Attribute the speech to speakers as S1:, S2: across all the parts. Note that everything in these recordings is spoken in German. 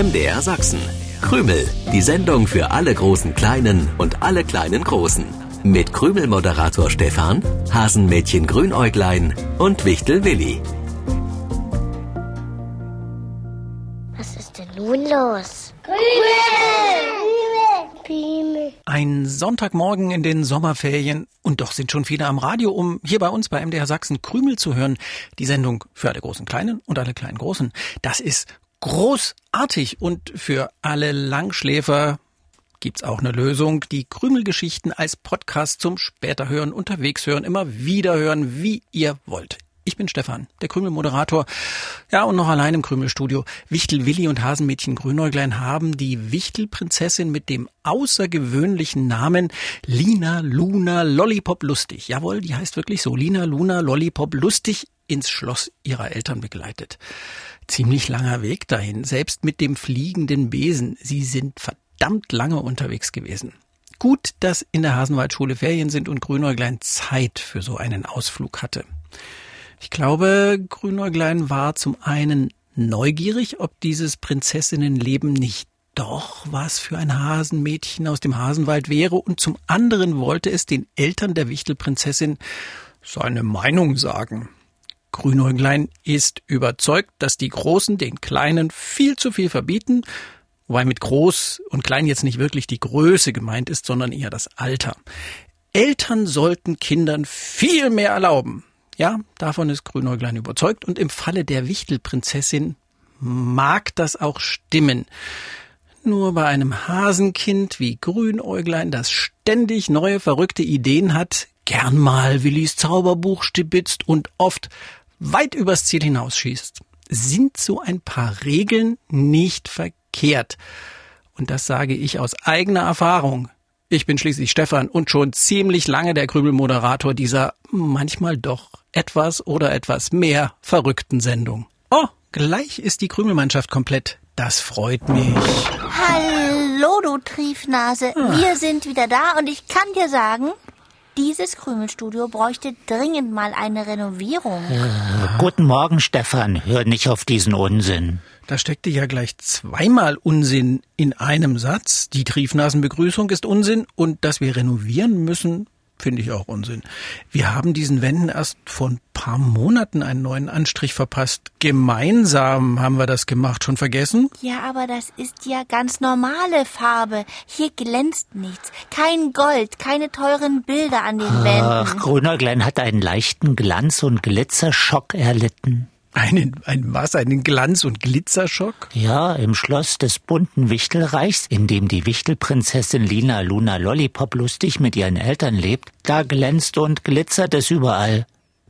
S1: MDR Sachsen. Krümel, die Sendung für alle großen Kleinen und alle kleinen Großen. Mit Krümel-Moderator Stefan, Hasenmädchen Grünäuglein und Wichtel Willi.
S2: Was ist denn nun los?
S3: Ein Sonntagmorgen in den Sommerferien und doch sind schon viele am Radio, um hier bei uns bei MDR Sachsen Krümel zu hören. Die Sendung für alle großen Kleinen und alle kleinen Großen. Das ist großartig und für alle Langschläfer gibt's auch eine Lösung. Die Krümelgeschichten als Podcast zum später hören, unterwegs hören, immer wieder hören, wie ihr wollt. Ich bin Stefan, der Krümel-Moderator. Ja, und noch allein im Krümelstudio. Wichtel Willi und Hasenmädchen Grünäuglein haben die Wichtelprinzessin mit dem außergewöhnlichen Namen Lina Luna Lollipop Lustig. Jawohl, die heißt wirklich so. Lina Luna Lollipop Lustig ins Schloss ihrer Eltern begleitet. Ziemlich langer Weg dahin, selbst mit dem fliegenden Besen. Sie sind verdammt lange unterwegs gewesen. Gut, dass in der Hasenwaldschule Ferien sind und Grünäuglein Zeit für so einen Ausflug hatte. Ich glaube, Grünäuglein war zum einen neugierig, ob dieses Prinzessinnenleben nicht doch was für ein Hasenmädchen aus dem Hasenwald wäre und zum anderen wollte es den Eltern der Wichtelprinzessin seine Meinung sagen. Grünäuglein ist überzeugt, dass die Großen den Kleinen viel zu viel verbieten, wobei mit groß und klein jetzt nicht wirklich die Größe gemeint ist, sondern eher das Alter. Eltern sollten Kindern viel mehr erlauben. Ja, davon ist Grünäuglein überzeugt und im Falle der Wichtelprinzessin mag das auch stimmen. Nur bei einem Hasenkind wie Grünäuglein, das ständig neue verrückte Ideen hat, gern mal Willis Zauberbuch stibitzt und oft weit übers Ziel hinausschießt, sind so ein paar Regeln nicht verkehrt. Und das sage ich aus eigener Erfahrung. Ich bin schließlich Stefan und schon ziemlich lange der Krümelmoderator dieser manchmal doch etwas oder etwas mehr verrückten Sendung. Oh, gleich ist die Krümelmannschaft komplett. Das freut mich.
S2: Hallo, du Triefnase. Wir sind wieder da und ich kann dir sagen, dieses Krümelstudio bräuchte dringend mal eine Renovierung.
S4: Guten Morgen, Stefan. Hör nicht auf diesen Unsinn.
S3: Da steckte ja gleich zweimal Unsinn in einem Satz. Die Triefnasenbegrüßung ist Unsinn und dass wir renovieren müssen, finde ich auch Unsinn. Wir haben diesen Wänden erst vor ein paar Monaten einen neuen Anstrich verpasst. Gemeinsam haben wir das gemacht. Schon vergessen?
S2: Ja, aber das ist ja ganz normale Farbe. Hier glänzt nichts. Kein Gold, keine teuren Bilder an den
S4: Ach,
S2: Wänden.
S4: Grünäuglein hat einen leichten Glanz- und Glitzerschock erlitten.
S3: Einen, ein was? Einen Glanz- und Glitzerschock?
S4: Ja, im Schloss des bunten Wichtelreichs, in dem die Wichtelprinzessin Lina Luna Lollipop lustig mit ihren Eltern lebt, da glänzt und glitzert es überall.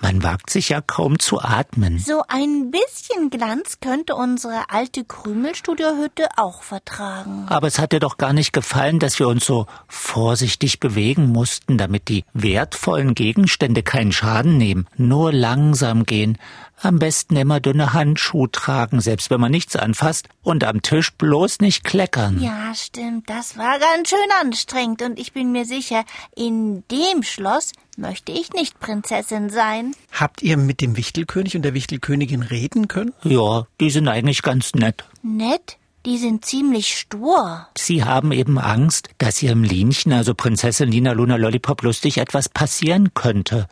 S4: Man wagt sich ja kaum zu atmen.
S2: So ein bisschen Glanz könnte unsere alte Krümelstudiohütte auch vertragen.
S4: Aber es hat dir doch gar nicht gefallen, dass wir uns so vorsichtig bewegen mussten, damit die wertvollen Gegenstände keinen Schaden nehmen, nur langsam gehen, am besten immer dünne Handschuhe tragen, selbst wenn man nichts anfasst, und am Tisch bloß nicht kleckern.
S2: Ja, stimmt. Das war ganz schön anstrengend und ich bin mir sicher, in dem Schloss möchte ich nicht Prinzessin sein.
S3: Habt ihr mit dem Wichtelkönig und der Wichtelkönigin reden können?
S4: Ja, die sind eigentlich ganz nett.
S2: Nett? Die sind ziemlich stur.
S4: Sie haben eben Angst, dass ihrem Linchen, also Prinzessin Lina Luna Lollipop, lustig etwas passieren könnte.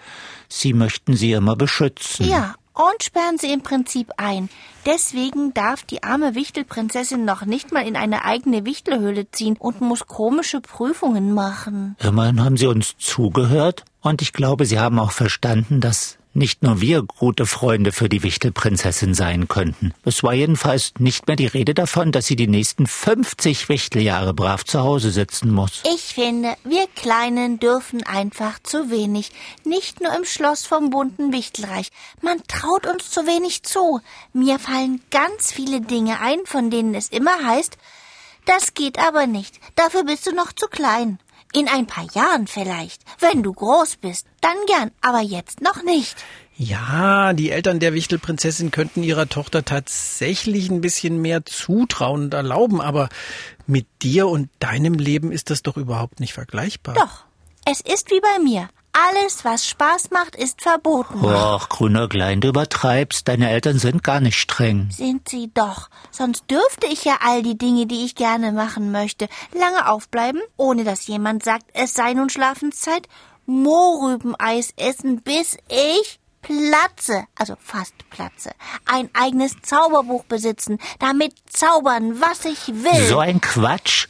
S4: Sie möchten sie immer beschützen.
S2: Ja, und sperren sie im Prinzip ein. Deswegen darf die arme Wichtelprinzessin noch nicht mal in eine eigene Wichtelhöhle ziehen und muss komische Prüfungen machen.
S4: Immerhin haben sie uns zugehört und ich glaube, sie haben auch verstanden, dass nicht nur wir gute Freunde für die Wichtelprinzessin sein könnten. Es war jedenfalls nicht mehr die Rede davon, dass sie die nächsten 50 Wichteljahre brav zu Hause sitzen muss.
S2: Ich finde, wir Kleinen dürfen einfach zu wenig. Nicht nur im Schloss vom bunten Wichtelreich. Man traut uns zu wenig zu. Mir fallen ganz viele Dinge ein, von denen es immer heißt, das geht aber nicht. Dafür bist du noch zu klein. In ein paar Jahren vielleicht. Wenn du groß bist, dann gern, aber jetzt noch nicht.
S3: Ja, die Eltern der Wichtelprinzessin könnten ihrer Tochter tatsächlich ein bisschen mehr zutrauen und erlauben, aber mit dir und deinem Leben ist das doch überhaupt nicht vergleichbar.
S2: Doch, es ist wie bei mir. Alles, was Spaß macht, ist verboten.
S4: Och, grüner Klein, du übertreibst. Deine Eltern sind gar nicht streng.
S2: Sind sie doch. Sonst dürfte ich ja all die Dinge, die ich gerne machen möchte, lange aufbleiben, ohne dass jemand sagt, es sei nun Schlafenszeit, Mohrrübeneis essen, bis ich platze, also fast platze, ein eigenes Zauberbuch besitzen, damit zaubern, was ich will.
S4: So ein Quatsch.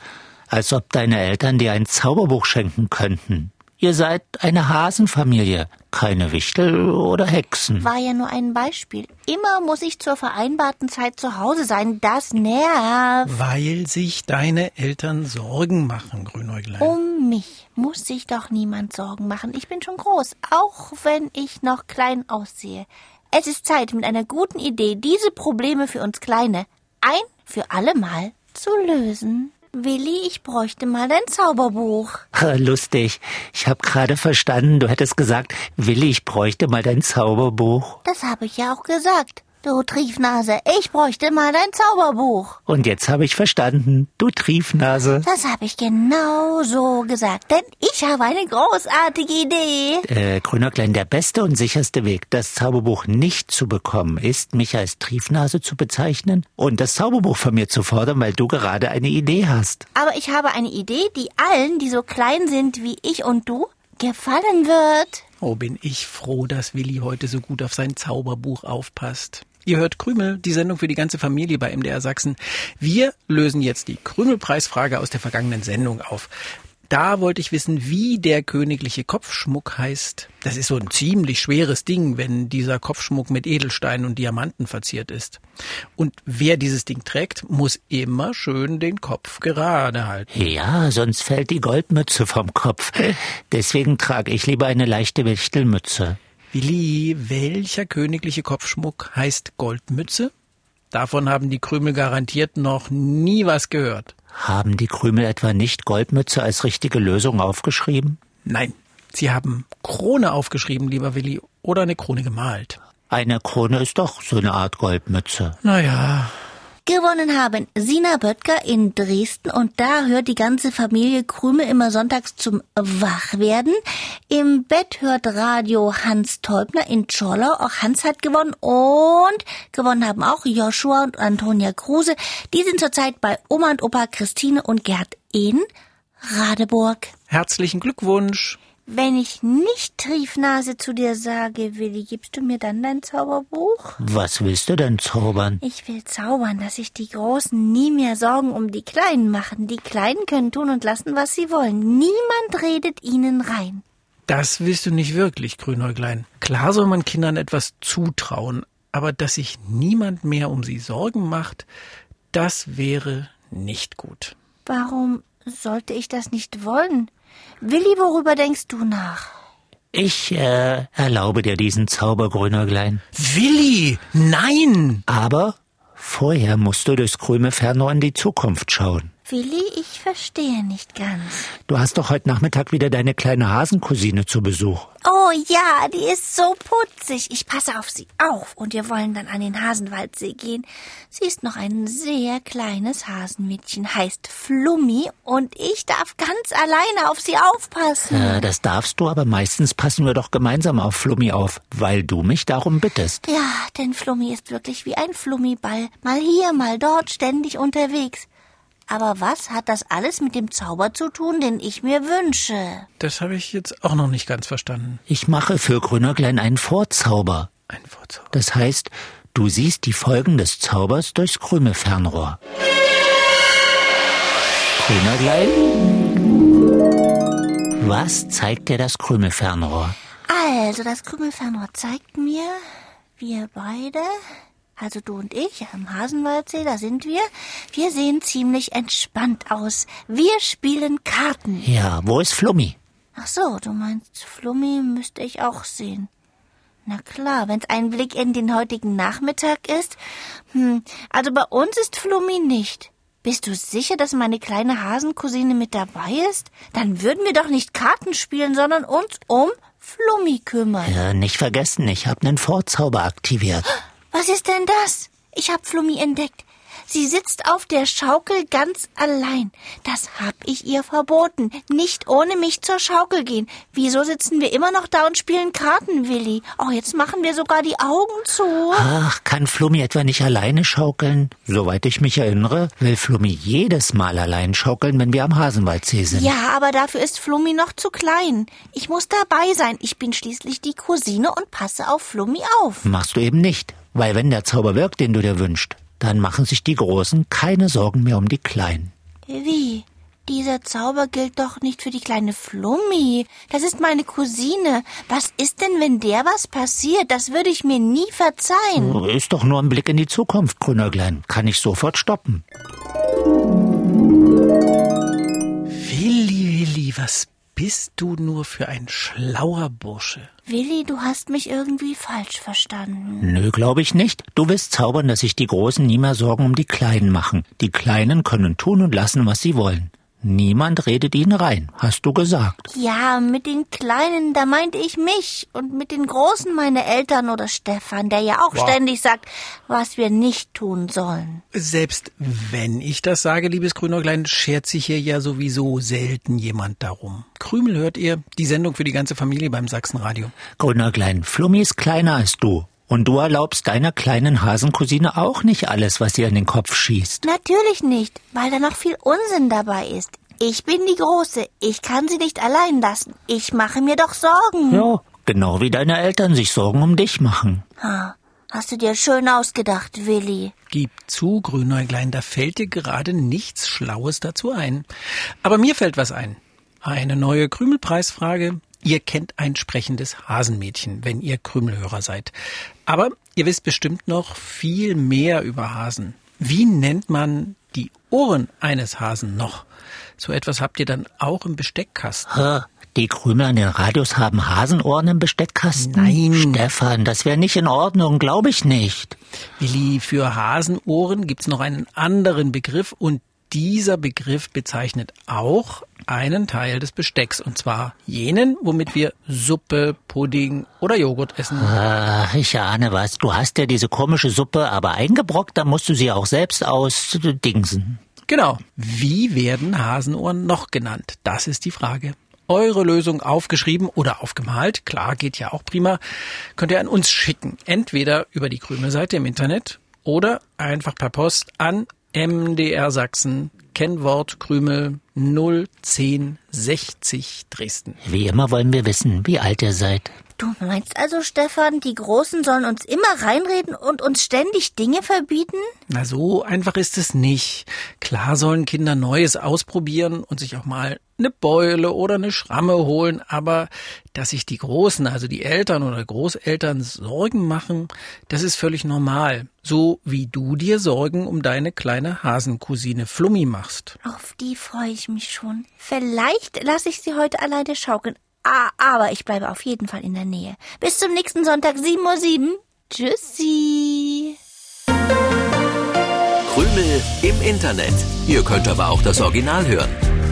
S4: Als ob deine Eltern dir ein Zauberbuch schenken könnten. Ihr seid eine Hasenfamilie, keine Wichtel oder Hexen.
S2: War ja nur ein Beispiel. Immer muss ich zur vereinbarten Zeit zu Hause sein. Das nervt.
S3: Weil sich deine Eltern Sorgen machen, Grünäuglein.
S2: Um mich muss sich doch niemand Sorgen machen. Ich bin schon groß, auch wenn ich noch klein aussehe. Es ist Zeit, mit einer guten Idee diese Probleme für uns Kleine ein für alle Mal zu lösen. Willi, ich bräuchte mal dein Zauberbuch.
S4: Lustig. Ich habe gerade verstanden, du hättest gesagt, Willi, ich bräuchte mal dein Zauberbuch.
S2: Das habe ich ja auch gesagt. Du Triefnase, ich bräuchte mal dein Zauberbuch.
S4: Und jetzt habe ich verstanden, du Triefnase.
S2: Das habe ich genau so gesagt, denn ich habe eine großartige Idee.
S4: Äh, Grüner Klein, der beste und sicherste Weg, das Zauberbuch nicht zu bekommen, ist, mich als Triefnase zu bezeichnen und das Zauberbuch von mir zu fordern, weil du gerade eine Idee hast.
S2: Aber ich habe eine Idee, die allen, die so klein sind wie ich und du, gefallen wird.
S3: Oh, bin ich froh, dass Willi heute so gut auf sein Zauberbuch aufpasst. Ihr hört Krümel, die Sendung für die ganze Familie bei MDR Sachsen. Wir lösen jetzt die Krümelpreisfrage aus der vergangenen Sendung auf. Da wollte ich wissen, wie der königliche Kopfschmuck heißt. Das ist so ein ziemlich schweres Ding, wenn dieser Kopfschmuck mit Edelsteinen und Diamanten verziert ist. Und wer dieses Ding trägt, muss immer schön den Kopf gerade halten.
S4: Ja, sonst fällt die Goldmütze vom Kopf. Deswegen trage ich lieber eine leichte Wichtelmütze.
S3: Willi, welcher königliche Kopfschmuck heißt Goldmütze? Davon haben die Krümel garantiert noch nie was gehört.
S4: Haben die Krümel etwa nicht Goldmütze als richtige Lösung aufgeschrieben?
S3: Nein, sie haben Krone aufgeschrieben, lieber Willi, oder eine Krone gemalt.
S4: Eine Krone ist doch so eine Art Goldmütze.
S3: Naja,
S2: Gewonnen haben Sina Böttger in Dresden und da hört die ganze Familie Krümel immer sonntags zum Wachwerden. Im Bett hört Radio Hans Teubner in Czorlau. Auch Hans hat gewonnen und gewonnen haben auch Joshua und Antonia Kruse. Die sind zurzeit bei Oma und Opa Christine und Gerd in Radeburg.
S3: herzlichen Glückwunsch.
S2: Wenn ich nicht Triefnase zu dir sage, Willi, gibst du mir dann dein Zauberbuch?
S4: Was willst du denn zaubern?
S2: Ich will zaubern, dass sich die Großen nie mehr Sorgen um die Kleinen machen. Die Kleinen können tun und lassen, was sie wollen. Niemand redet ihnen rein.
S3: Das willst du nicht wirklich, Grünäuglein. Klar soll man Kindern etwas zutrauen, aber dass sich niemand mehr um sie Sorgen macht, das wäre nicht gut.
S2: Warum sollte ich das nicht wollen? Willi, worüber denkst du nach?
S4: Ich äh, erlaube dir diesen Zauber, Grünerglein.
S3: Willi, nein!
S4: Aber vorher musst du durchs Krümelfernrohr in die Zukunft schauen.
S2: Willi, ich verstehe nicht ganz.
S4: Du hast doch heute Nachmittag wieder deine kleine Hasencousine zu Besuch.
S2: Oh ja, die ist so putzig. Ich passe auf sie auf und wir wollen dann an den Hasenwaldsee gehen. Sie ist noch ein sehr kleines Hasenmädchen, heißt Flummi und ich darf ganz alleine auf sie aufpassen.
S4: Äh, das darfst du, aber meistens passen wir doch gemeinsam auf Flummi auf, weil du mich darum bittest.
S2: Ja, denn Flummi ist wirklich wie ein Flummiball. Mal hier, mal dort, ständig unterwegs. Aber was hat das alles mit dem Zauber zu tun, den ich mir wünsche?
S3: Das habe ich jetzt auch noch nicht ganz verstanden.
S4: Ich mache für Grünerglein einen Vorzauber.
S3: Ein Vorzauber.
S4: Das heißt, du siehst die Folgen des Zaubers durchs Krümelfernrohr. Grünerglein? Was zeigt dir das Krümelfernrohr?
S2: Also, das Krümelfernrohr zeigt mir, wir beide, also du und ich, am Hasenwaldsee, da sind wir, wir sehen ziemlich entspannt aus. Wir spielen Karten.
S4: Ja, wo ist Flummi?
S2: Ach so, du meinst, Flummi müsste ich auch sehen. Na klar, wenn's ein Blick in den heutigen Nachmittag ist. Hm, also bei uns ist Flummi nicht. Bist du sicher, dass meine kleine Hasencousine mit dabei ist? Dann würden wir doch nicht Karten spielen, sondern uns um Flummi kümmern.
S4: Ja, nicht vergessen, ich habe einen Vorzauber aktiviert.
S2: Was ist denn das? Ich hab Flummi entdeckt. Sie sitzt auf der Schaukel ganz allein. Das hab ich ihr verboten. Nicht ohne mich zur Schaukel gehen. Wieso sitzen wir immer noch da und spielen Karten, Willi? Oh, jetzt machen wir sogar die Augen zu.
S4: Ach, kann Flummi etwa nicht alleine schaukeln? Soweit ich mich erinnere, will Flummi jedes Mal allein schaukeln, wenn wir am Hasenwaldsee sind.
S2: Ja, aber dafür ist Flummi noch zu klein. Ich muss dabei sein. Ich bin schließlich die Cousine und passe auf Flummi auf.
S4: Machst du eben nicht, weil wenn der Zauber wirkt, den du dir wünschst, dann machen sich die Großen keine Sorgen mehr um die Kleinen.
S2: Wie? Dieser Zauber gilt doch nicht für die kleine Flummi. Das ist meine Cousine. Was ist denn, wenn der was passiert? Das würde ich mir nie verzeihen.
S4: Ist doch nur ein Blick in die Zukunft, Grünerglein. Kann ich sofort stoppen.
S3: Willi, Willi, was bist du nur für ein schlauer Bursche?
S2: Willi, du hast mich irgendwie falsch verstanden.
S4: Nö, glaube ich nicht. Du willst zaubern, dass sich die Großen nie mehr Sorgen um die Kleinen machen. Die Kleinen können tun und lassen, was sie wollen. Niemand redet ihnen rein, hast du gesagt.
S2: Ja, mit den Kleinen, da meinte ich mich. Und mit den Großen meine Eltern oder Stefan, der ja auch
S3: Wow.
S2: ständig sagt, was wir nicht tun sollen.
S3: Selbst wenn ich das sage, liebes Grünäuglein, schert sich hier ja sowieso selten jemand darum. Krümel hört ihr, die Sendung für die ganze Familie beim Sachsenradio.
S4: Grünerglein, Flummi ist kleiner als du. Und du erlaubst deiner kleinen Hasencousine auch nicht alles, was ihr in den Kopf schießt.
S2: Natürlich nicht, weil da noch viel Unsinn dabei ist. Ich bin die Große. Ich kann sie nicht allein lassen. Ich mache mir doch Sorgen.
S4: Ja, genau wie deine Eltern sich Sorgen um dich machen.
S2: Ha, Hast du dir schön ausgedacht, Willi.
S3: Gib zu, Grünäuglein, da fällt dir gerade nichts Schlaues dazu ein. Aber mir fällt was ein. Eine neue Krümelpreisfrage. Ihr kennt ein sprechendes Hasenmädchen, wenn ihr Krümelhörer seid. Aber ihr wisst bestimmt noch viel mehr über Hasen. Wie nennt man die Ohren eines Hasen noch? So etwas habt ihr dann auch im Besteckkasten.
S4: Die Krümel an den Radios haben Hasenohren im Besteckkasten?
S3: Nein.
S4: Stefan, das wäre nicht in Ordnung, glaube ich nicht.
S3: Willi, für Hasenohren gibt's noch einen anderen Begriff und dieser Begriff bezeichnet auch einen Teil des Bestecks und zwar jenen, womit wir Suppe, Pudding oder Joghurt essen.
S4: Ah, ich ahne was. Du hast ja diese komische Suppe, aber eingebrockt, da musst du sie auch selbst ausdingsen.
S3: Genau. Wie werden Hasenohren noch genannt? Das ist die Frage. Eure Lösung aufgeschrieben oder aufgemalt, klar, geht ja auch prima, könnt ihr an uns schicken. Entweder über die Krümelseite im Internet oder einfach per Post an MDR Sachsen, Kennwort Krümel 01060 Dresden.
S4: Wie immer wollen wir wissen, wie alt ihr seid.
S2: Du meinst also, Stefan, die Großen sollen uns immer reinreden und uns ständig Dinge verbieten?
S3: Na, so einfach ist es nicht. Klar sollen Kinder Neues ausprobieren und sich auch mal eine Beule oder eine Schramme holen, aber dass sich die Großen, also die Eltern oder Großeltern Sorgen machen, das ist völlig normal. So wie du dir Sorgen um deine kleine Hasencousine Flummi machst.
S2: Auf die freue ich mich schon. Vielleicht lasse ich sie heute alleine schaukeln. Ah, aber ich bleibe auf jeden Fall in der Nähe. Bis zum nächsten Sonntag, 7.07 Uhr. Tschüssi.
S1: Krümel im Internet. Ihr könnt aber auch das Original hören.